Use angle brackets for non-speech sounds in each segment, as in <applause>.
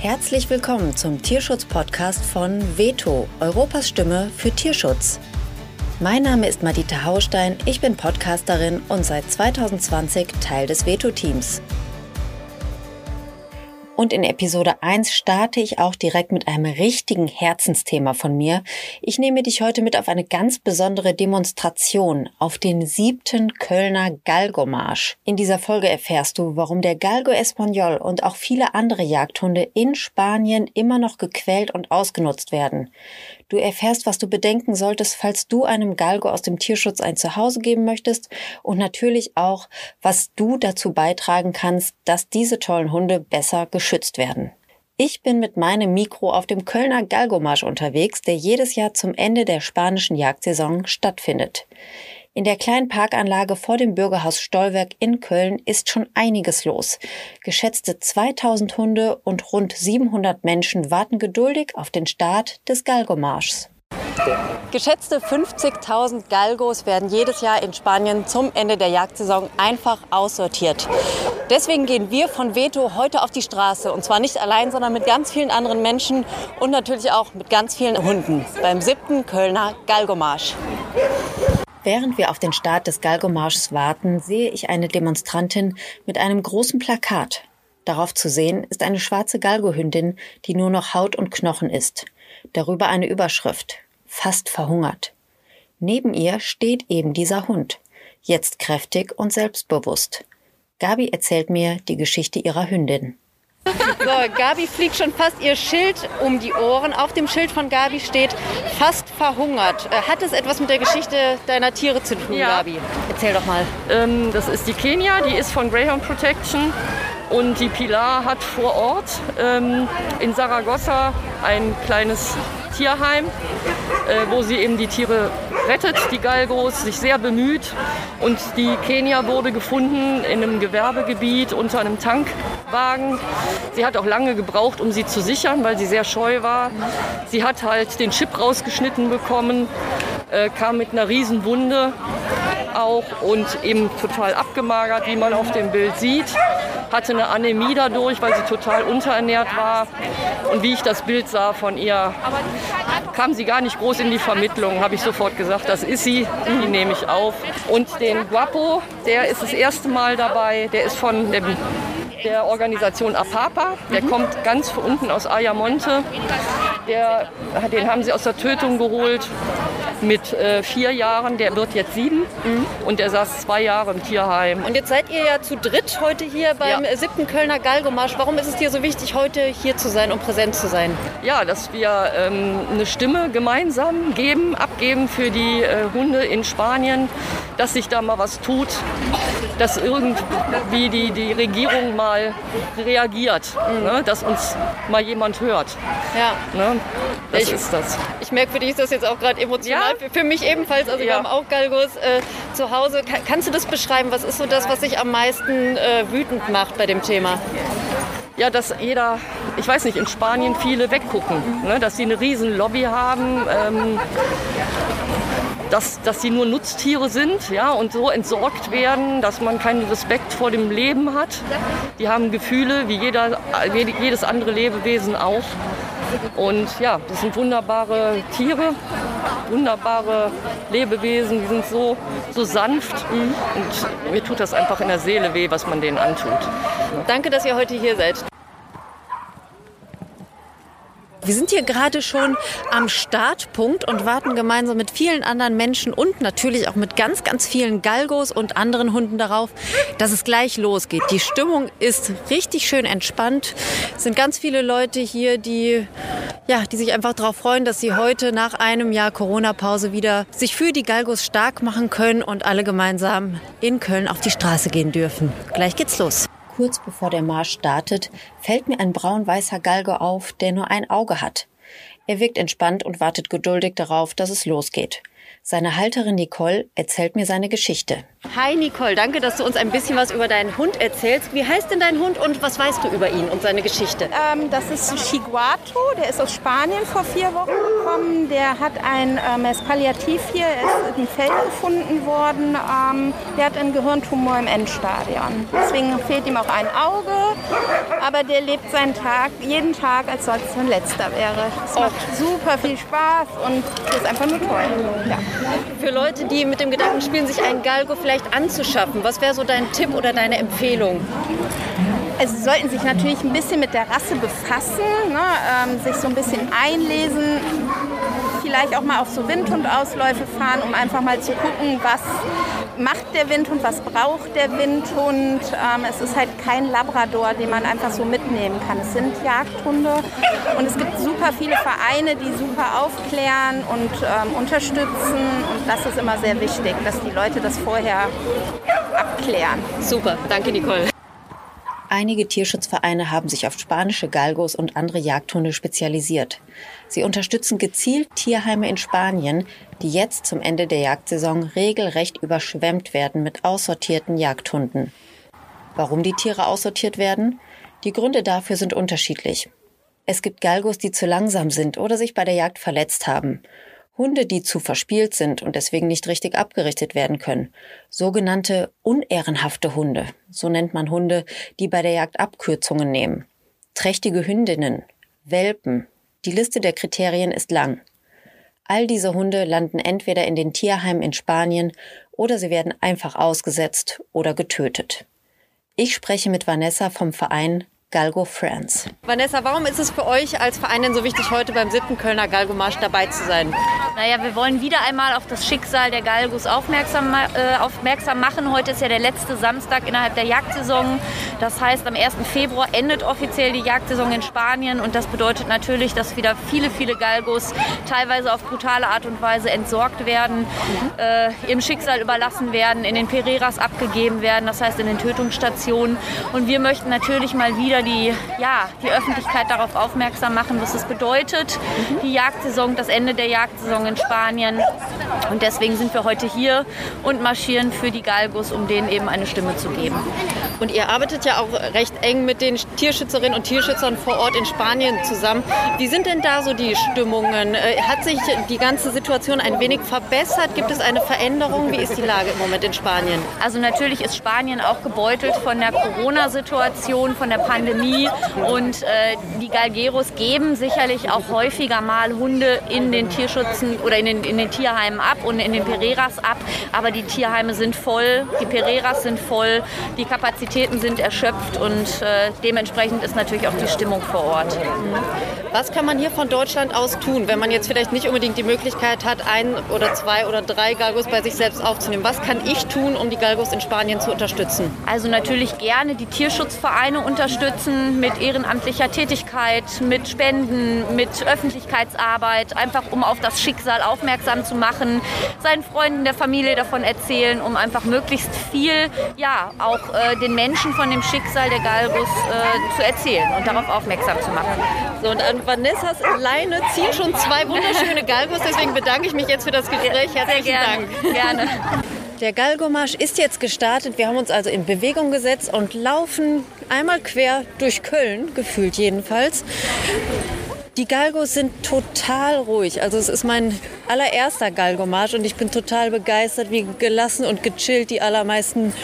Herzlich willkommen zum Tierschutz-Podcast von Veto, Europas Stimme für Tierschutz. Mein Name ist Madita Haustein, ich bin Podcasterin und seit 2020 Teil des Veto-Teams. Und in Episode 1 starte ich auch direkt mit einem richtigen Herzensthema von mir. Ich nehme dich heute mit auf eine ganz besondere Demonstration auf den siebten Kölner Galgo-Marsch. In dieser Folge erfährst du, warum der Galgo Español und auch viele andere Jagdhunde in Spanien immer noch gequält und ausgenutzt werden. Du erfährst, was du bedenken solltest, falls du einem Galgo aus dem Tierschutz ein Zuhause geben möchtest und natürlich auch, was du dazu beitragen kannst, dass diese tollen Hunde besser geschützt werden. Ich bin mit meinem Mikro auf dem Kölner Galgomarsch unterwegs, der jedes Jahr zum Ende der spanischen Jagdsaison stattfindet. In der kleinen Parkanlage vor dem Bürgerhaus Stollwerk in Köln ist schon einiges los. Geschätzte 2000 Hunde und rund 700 Menschen warten geduldig auf den Start des Galgomarschs. Geschätzte 50.000 Galgos werden jedes Jahr in Spanien zum Ende der Jagdsaison einfach aussortiert. Deswegen gehen wir von Veto heute auf die Straße. Und zwar nicht allein, sondern mit ganz vielen anderen Menschen und natürlich auch mit ganz vielen Hunden beim siebten Kölner Galgomarsch. Während wir auf den Start des Galgomarschs warten, sehe ich eine Demonstrantin mit einem großen Plakat. Darauf zu sehen ist eine schwarze Galgohündin, die nur noch Haut und Knochen ist. Darüber eine Überschrift. Fast verhungert. Neben ihr steht eben dieser Hund. Jetzt kräftig und selbstbewusst. Gabi erzählt mir die Geschichte ihrer Hündin. So, Gabi fliegt schon fast ihr Schild um die Ohren. Auf dem Schild von Gabi steht fast verhungert. Äh, hat es etwas mit der Geschichte deiner Tiere zu tun, ja. Gabi? Erzähl doch mal. Ähm, das ist die Kenia, die ist von Greyhound Protection. Und die Pilar hat vor Ort ähm, in Saragossa ein kleines Tierheim, äh, wo sie eben die Tiere rettet, die Galgos, sich sehr bemüht. Und die Kenia wurde gefunden in einem Gewerbegebiet unter einem Tankwagen. Sie hat auch lange gebraucht, um sie zu sichern, weil sie sehr scheu war. Sie hat halt den Chip rausgeschnitten bekommen, äh, kam mit einer riesen Wunde auch und eben total abgemagert, wie man auf dem Bild sieht hatte eine Anämie dadurch, weil sie total unterernährt war. Und wie ich das Bild sah von ihr, kam sie gar nicht groß in die Vermittlung, habe ich sofort gesagt, das ist sie, die nehme ich auf. Und den Guapo, der ist das erste Mal dabei, der ist von dem der Organisation APAPA. Der mhm. kommt ganz unten aus Ayamonte. Den haben sie aus der Tötung geholt mit äh, vier Jahren, der wird jetzt sieben mhm. und der saß zwei Jahre im Tierheim. Und jetzt seid ihr ja zu dritt heute hier beim ja. siebten Kölner Galgomarsch. Warum ist es dir so wichtig, heute hier zu sein und präsent zu sein? Ja, dass wir ähm, eine Stimme gemeinsam geben, abgeben für die äh, Hunde in Spanien, dass sich da mal was tut, dass irgendwie die, die Regierung mal reagiert, mhm. ne? dass uns mal jemand hört. Ja. Ne? Das ich, ist das. Ich merke, für dich ist das jetzt auch gerade emotional. Ja, für mich ebenfalls, also ja. wir haben auch Galgos äh, zu Hause. Kann, kannst du das beschreiben? Was ist so das, was dich am meisten äh, wütend macht bei dem Thema? ja, dass jeder, ich weiß nicht, in Spanien viele weggucken, ne? dass sie eine riesen Lobby haben, ähm, dass, dass sie nur Nutztiere sind ja, und so entsorgt werden, dass man keinen Respekt vor dem Leben hat. Die haben Gefühle wie jeder, jedes andere Lebewesen auch. Und ja, das sind wunderbare Tiere, wunderbare Lebewesen, die sind so, so sanft. Und mir tut das einfach in der Seele weh, was man denen antut. Danke, dass ihr heute hier seid. Wir sind hier gerade schon am Startpunkt und warten gemeinsam mit vielen anderen Menschen und natürlich auch mit ganz, ganz vielen Galgos und anderen Hunden darauf, dass es gleich losgeht. Die Stimmung ist richtig schön entspannt. Es sind ganz viele Leute hier, die, ja, die sich einfach darauf freuen, dass sie heute nach einem Jahr Corona-Pause wieder sich für die Galgos stark machen können und alle gemeinsam in Köln auf die Straße gehen dürfen. Gleich geht's los. Kurz bevor der Marsch startet, fällt mir ein braun-weißer Galgo auf, der nur ein Auge hat. Er wirkt entspannt und wartet geduldig darauf, dass es losgeht. Seine Halterin Nicole erzählt mir seine Geschichte. Hi Nicole, danke, dass du uns ein bisschen was über deinen Hund erzählst. Wie heißt denn dein Hund und was weißt du über ihn und seine Geschichte? Ähm, das ist Chiguato, der ist aus Spanien vor vier Wochen gekommen. Der hat ein, ähm, er ist palliativ hier, er ist im Feld gefunden worden. Ähm, der hat einen Gehirntumor im Endstadion. Deswegen fehlt ihm auch ein Auge, aber der lebt seinen Tag, jeden Tag, als sollte es sein letzter wäre. Es macht super viel Spaß und ist einfach nur toll. Ja. Für Leute, die mit dem Gedanken spielen, sich einen Galgo vielleicht anzuschaffen, was wäre so dein Tipp oder deine Empfehlung? Also sie sollten sich natürlich ein bisschen mit der Rasse befassen, ne, ähm, sich so ein bisschen einlesen, vielleicht auch mal auf so Windhundausläufe fahren, um einfach mal zu gucken, was macht der Windhund, was braucht der Windhund. Ähm, es ist halt kein Labrador, den man einfach so mitnehmen kann. Es sind Jagdhunde und es gibt super viele Vereine, die super aufklären und ähm, unterstützen. Und das ist immer sehr wichtig, dass die Leute das vorher abklären. Super, danke Nicole. Einige Tierschutzvereine haben sich auf spanische Galgos und andere Jagdhunde spezialisiert. Sie unterstützen gezielt Tierheime in Spanien, die jetzt zum Ende der Jagdsaison regelrecht überschwemmt werden mit aussortierten Jagdhunden. Warum die Tiere aussortiert werden? Die Gründe dafür sind unterschiedlich. Es gibt Galgos, die zu langsam sind oder sich bei der Jagd verletzt haben. Hunde, die zu verspielt sind und deswegen nicht richtig abgerichtet werden können. Sogenannte unehrenhafte Hunde. So nennt man Hunde, die bei der Jagd Abkürzungen nehmen. Trächtige Hündinnen, Welpen. Die Liste der Kriterien ist lang. All diese Hunde landen entweder in den Tierheimen in Spanien oder sie werden einfach ausgesetzt oder getötet. Ich spreche mit Vanessa vom Verein Galgo France. Vanessa, warum ist es für euch als Verein denn so wichtig, heute beim siebten Kölner Galgo-Marsch dabei zu sein? Naja, wir wollen wieder einmal auf das Schicksal der Galgos aufmerksam, äh, aufmerksam machen. Heute ist ja der letzte Samstag innerhalb der Jagdsaison. Das heißt, am 1. Februar endet offiziell die Jagdsaison in Spanien und das bedeutet natürlich, dass wieder viele, viele Galgos teilweise auf brutale Art und Weise entsorgt werden, mhm. äh, ihrem Schicksal überlassen werden, in den Pereiras abgegeben werden, das heißt in den Tötungsstationen. Und wir möchten natürlich mal wieder die, ja, die Öffentlichkeit darauf aufmerksam machen, was es bedeutet, mhm. die Jagdsaison, das Ende der Jagdsaison in Spanien. Und deswegen sind wir heute hier und marschieren für die Galgos, um denen eben eine Stimme zu geben. Und ihr arbeitet ja auch recht eng mit den Tierschützerinnen und Tierschützern vor Ort in Spanien zusammen. Wie sind denn da so die Stimmungen? Äh, hat sich die ganze Situation ein wenig verbessert? Gibt es eine Veränderung? Wie ist die Lage im Moment in Spanien? Also natürlich ist Spanien auch gebeutelt von der Corona-Situation, von der Pandemie. Pandemie. Und äh, die Galgeros geben sicherlich auch häufiger mal Hunde in den Tierschutzen oder in den, in den Tierheimen ab und in den Pereiras ab. Aber die Tierheime sind voll, die Pereiras sind voll, die Kapazitäten sind erschöpft und äh, dementsprechend ist natürlich auch die Stimmung vor Ort. Mhm. Was kann man hier von Deutschland aus tun, wenn man jetzt vielleicht nicht unbedingt die Möglichkeit hat, ein oder zwei oder drei Galgos bei sich selbst aufzunehmen? Was kann ich tun, um die Galgos in Spanien zu unterstützen? Also natürlich gerne die Tierschutzvereine unterstützen unterstützen mit ehrenamtlicher Tätigkeit, mit Spenden, mit Öffentlichkeitsarbeit, einfach um auf das Schicksal aufmerksam zu machen, seinen Freunden der Familie davon erzählen, um einfach möglichst viel, ja, auch äh, den Menschen von dem Schicksal der Galgos äh, zu erzählen und darauf aufmerksam zu machen. So, und an Vanessas Leine ziehen schon zwei wunderschöne Galgos, deswegen bedanke ich mich jetzt für das Gespräch. Herzlichen. Dank. Gerne. Der Galgomarsch ist jetzt gestartet. Wir haben uns also in Bewegung gesetzt und laufen einmal quer durch Köln, gefühlt jedenfalls. Die Galgos sind total ruhig. Also es ist mein allererster Galgomarsch und ich bin total begeistert, wie gelassen und gechillt die allermeisten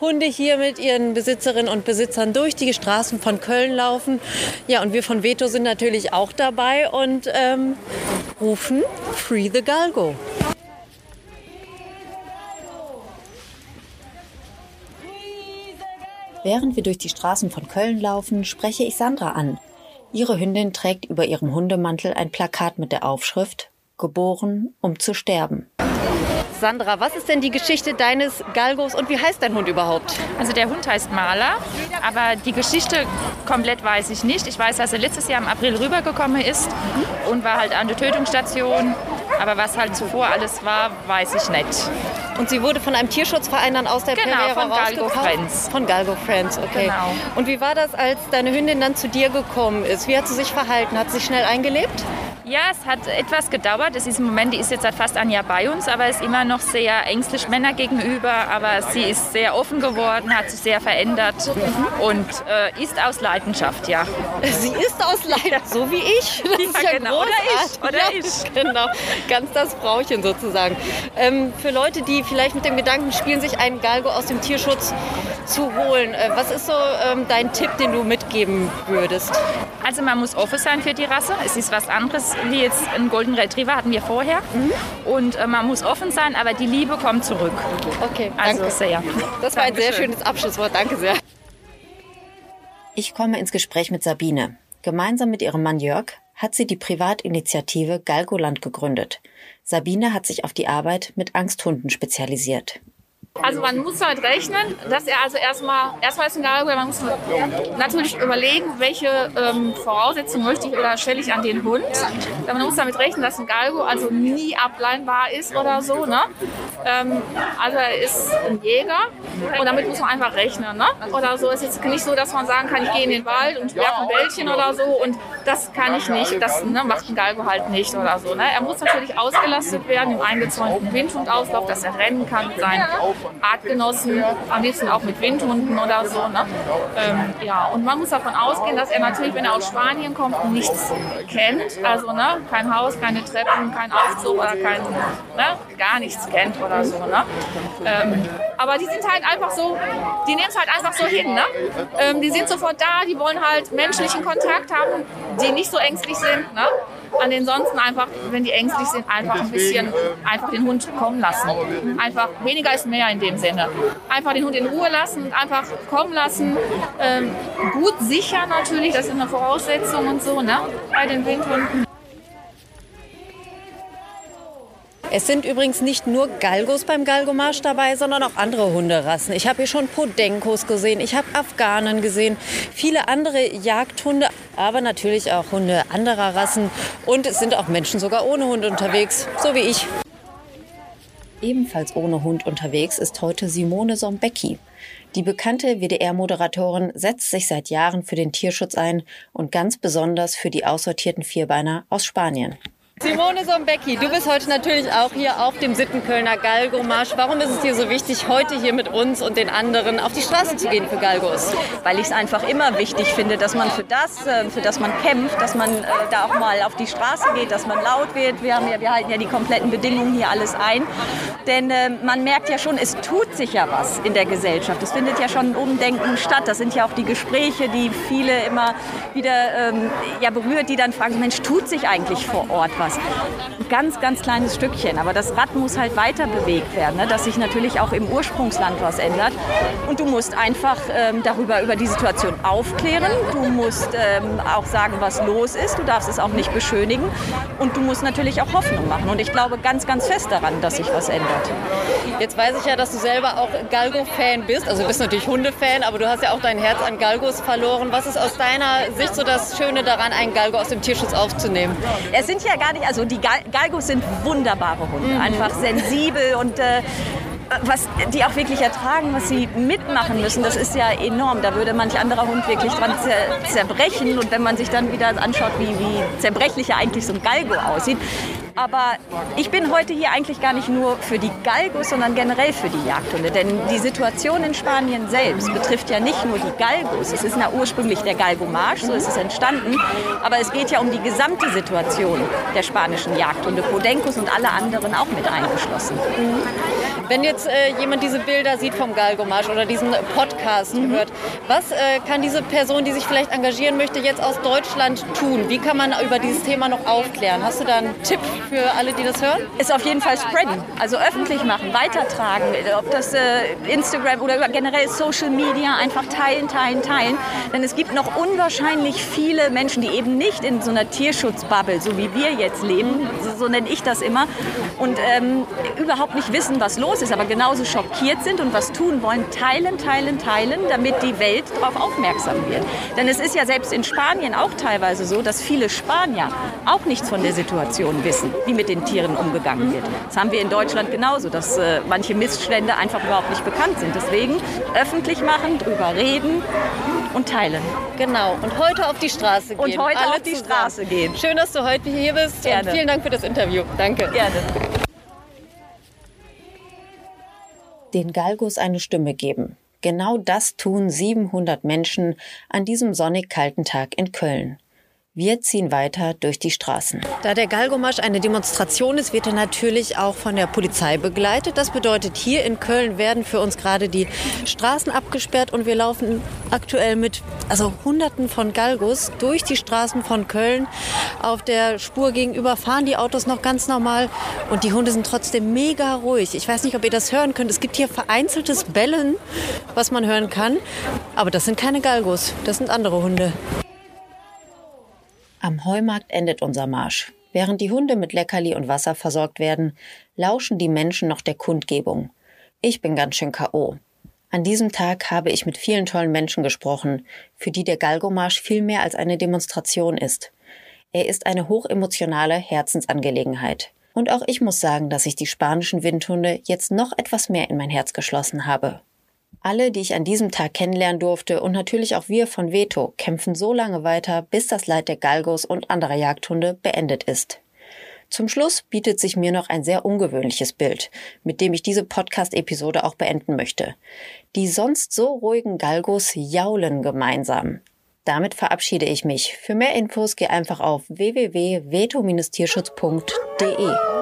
Hunde hier mit ihren Besitzerinnen und Besitzern durch die Straßen von Köln laufen. Ja, und wir von Veto sind natürlich auch dabei und ähm, rufen Free the Galgo. Während wir durch die Straßen von Köln laufen, spreche ich Sandra an. Ihre Hündin trägt über ihrem Hundemantel ein Plakat mit der Aufschrift Geboren, um zu sterben. Sandra, was ist denn die Geschichte deines Galgos und wie heißt dein Hund überhaupt? Also der Hund heißt Maler, aber die Geschichte komplett weiß ich nicht. Ich weiß, dass er letztes Jahr im April rübergekommen ist und war halt an der Tötungsstation. Aber was halt zuvor alles war, weiß ich nicht. Und sie wurde von einem Tierschutzverein dann aus der genau, Pereira von Galgo Friends. Von Galgo Friends, okay. Genau. Und wie war das, als deine Hündin dann zu dir gekommen ist? Wie hat sie sich verhalten? Hat sie sich schnell eingelebt? Ja, es hat etwas gedauert. Es ist im Moment, die ist jetzt seit fast ein Jahr bei uns, aber ist immer noch sehr ängstlich Männer gegenüber. Aber sie ist sehr offen geworden, hat sich sehr verändert und äh, ist aus Leidenschaft, ja. Sie ist aus Leidenschaft, so wie ich. <laughs> Das Ja, ist ja genau. Oder ich, oder ich. <laughs> Genau, ganz das Frauchen sozusagen. Ähm, für Leute, die vielleicht mit dem Gedanken spielen, sich einen Galgo aus dem Tierschutz zu holen, äh, was ist so ähm, dein Tipp, den du mitgeben würdest? Also man muss offen sein für die Rasse. Es ist was anderes wie jetzt ein Golden Retriever hatten wir vorher. Und äh, man muss offen sein, aber die Liebe kommt zurück. Okay, Also danke. sehr. Das war ein sehr schönes Abschlusswort. Danke sehr. Ich komme ins Gespräch mit Sabine. Gemeinsam mit ihrem Mann Jörg hat sie die Privatinitiative Galgoland gegründet. Sabine hat sich auf die Arbeit mit Angsthunden spezialisiert. Also man muss damit rechnen, dass er also erstmal, erstmal ist ein Galgo, man muss natürlich überlegen, welche ähm, Voraussetzungen möchte ich oder stelle ich an den Hund. Man muss damit rechnen, dass ein Galgo also nie ableinbar ist oder so. Ne? Ähm, also er ist ein Jäger und damit muss man einfach rechnen. Ne? Oder so ist jetzt nicht so, dass man sagen kann, ich gehe in den Wald und werfe ein Bällchen oder so und das kann ich nicht. Das ne, macht ein Galgo halt nicht oder so. Ne? Er muss natürlich ausgelastet werden im eingezäunten Windhundauslauf, dass er rennen kann mit seinen Artgenossen, am liebsten auch mit Windhunden oder so. Ne? Ähm, ja, und man muss davon ausgehen, dass er natürlich, wenn er aus Spanien kommt, nichts kennt. Also ne? kein Haus, keine Treppen, kein Aufzug oder kein, ne? gar nichts kennt oder so. Ne? Ähm, aber die sind halt einfach so, die nehmen es halt einfach so hin. Ne? Ähm, die sind sofort da, die wollen halt menschlichen Kontakt haben, die nicht so ängstlich sind. Ne? An den sonst einfach, wenn die ängstlich sind, einfach ein bisschen einfach den Hund kommen lassen. Einfach weniger ist mehr in dem Sinne. Einfach den Hund in Ruhe lassen und einfach kommen lassen. Ähm, gut sicher natürlich, das ist eine Voraussetzung und so, ne? Bei den Windhunden. Es sind übrigens nicht nur Galgos beim Galgomarsch dabei, sondern auch andere Hunderassen. Ich habe hier schon Podenkos gesehen, ich habe Afghanen gesehen, viele andere Jagdhunde, aber natürlich auch Hunde anderer Rassen. Und es sind auch Menschen sogar ohne Hund unterwegs, so wie ich. Ebenfalls ohne Hund unterwegs ist heute Simone Sombecki. Die bekannte WDR-Moderatorin setzt sich seit Jahren für den Tierschutz ein und ganz besonders für die aussortierten Vierbeiner aus Spanien. Simone Sombecki, du bist heute natürlich auch hier auf dem Sittenkölner Galgo-Marsch. Warum ist es dir so wichtig, heute hier mit uns und den anderen auf die Straße zu gehen für Galgos? weil ich es einfach immer wichtig finde, dass man für das, äh, für das man kämpft, dass man äh, da auch mal auf die Straße geht, dass man laut wird. Wir, haben ja, wir halten ja die kompletten Bedingungen hier alles ein. Denn äh, man merkt ja schon, es tut sich ja was in der Gesellschaft. Es findet ja schon ein Umdenken statt. Das sind ja auch die Gespräche, die viele immer wieder ähm, ja, berührt, die dann fragen, Mensch, tut sich eigentlich vor Ort was? Ein ganz, ganz kleines Stückchen. Aber das Rad muss halt weiter bewegt werden, ne? dass sich natürlich auch im Ursprungsland was ändert. Und du musst einfach ähm, darüber über die Situation aufklären. Du musst ähm, auch sagen, was los ist. Du darfst es auch nicht beschönigen. Und du musst natürlich auch Hoffnung machen. Und ich glaube ganz, ganz fest daran, dass sich was ändert. Jetzt weiß ich ja, dass du selber auch Galgo-Fan bist. Also du bist natürlich Hunde-Fan, aber du hast ja auch dein Herz an Galgos verloren. Was ist aus deiner Sicht so das Schöne daran, einen Galgo aus dem Tierschutz aufzunehmen? Es sind ja gar nicht, also die Gal Galgos sind wunderbare Hunde, einfach sensibel und äh, was die auch wirklich ertragen, was sie mitmachen müssen, das ist ja enorm. Da würde manch anderer Hund wirklich dran zer zerbrechen. Und wenn man sich dann wieder anschaut, wie, wie zerbrechlich ja eigentlich so ein Galgo aussieht. Aber ich bin heute hier eigentlich gar nicht nur für die Galgos, sondern generell für die Jagdhunde. Denn die Situation in Spanien selbst betrifft ja nicht nur die Galgos. Es ist ja ursprünglich der Galgo-Marsch, so ist es entstanden. Aber es geht ja um die gesamte Situation der spanischen Jagdhunde. Podencos und alle anderen auch mit eingeschlossen. Wenn jetzt äh, jemand diese Bilder sieht vom Galgomarsch oder diesen Podcast hört, was äh, kann diese Person, die sich vielleicht engagieren möchte, jetzt aus Deutschland tun? Wie kann man über dieses Thema noch aufklären? Hast du da einen Tipp für alle, die das hören? ist auf jeden Fall spreaden, also öffentlich machen, weitertragen, ob das äh, Instagram oder generell Social Media, einfach teilen, teilen, teilen. Denn es gibt noch unwahrscheinlich viele Menschen, die eben nicht in so einer Tierschutzbubble, so wie wir jetzt leben, so, so nenne ich das immer, und ähm, überhaupt nicht wissen, was los los ist, aber genauso schockiert sind und was tun wollen, teilen, teilen, teilen, damit die Welt darauf aufmerksam wird. Denn es ist ja selbst in Spanien auch teilweise so, dass viele Spanier auch nichts von der Situation wissen, wie mit den Tieren umgegangen wird. Das haben wir in Deutschland genauso, dass äh, manche Missstände einfach überhaupt nicht bekannt sind. Deswegen öffentlich machen, drüber reden und teilen. Genau. Und heute auf die Straße gehen. Und heute Alle auf die zusammen. Straße gehen. Schön, dass du heute hier bist. Gerne. Und vielen Dank für das Interview. Danke. Gerne. Den Galgos eine Stimme geben. Genau das tun 700 Menschen an diesem sonnig kalten Tag in Köln. Wir ziehen weiter durch die Straßen. Da der Galgomarsch eine Demonstration ist, wird er natürlich auch von der Polizei begleitet. Das bedeutet, hier in Köln werden für uns gerade die Straßen abgesperrt und wir laufen aktuell mit also Hunderten von Galgos durch die Straßen von Köln. Auf der Spur gegenüber fahren die Autos noch ganz normal und die Hunde sind trotzdem mega ruhig. Ich weiß nicht, ob ihr das hören könnt. Es gibt hier vereinzeltes Bellen, was man hören kann, aber das sind keine Galgos, das sind andere Hunde. Am Heumarkt endet unser Marsch. Während die Hunde mit Leckerli und Wasser versorgt werden, lauschen die Menschen noch der Kundgebung. Ich bin ganz schön K.O. An diesem Tag habe ich mit vielen tollen Menschen gesprochen, für die der Galgomarsch viel mehr als eine Demonstration ist. Er ist eine hochemotionale Herzensangelegenheit. Und auch ich muss sagen, dass ich die spanischen Windhunde jetzt noch etwas mehr in mein Herz geschlossen habe. Alle, die ich an diesem Tag kennenlernen durfte und natürlich auch wir von Veto, kämpfen so lange weiter, bis das Leid der Galgos und anderer Jagdhunde beendet ist. Zum Schluss bietet sich mir noch ein sehr ungewöhnliches Bild, mit dem ich diese Podcast-Episode auch beenden möchte. Die sonst so ruhigen Galgos jaulen gemeinsam. Damit verabschiede ich mich. Für mehr Infos geh einfach auf www.veto-tierschutz.de.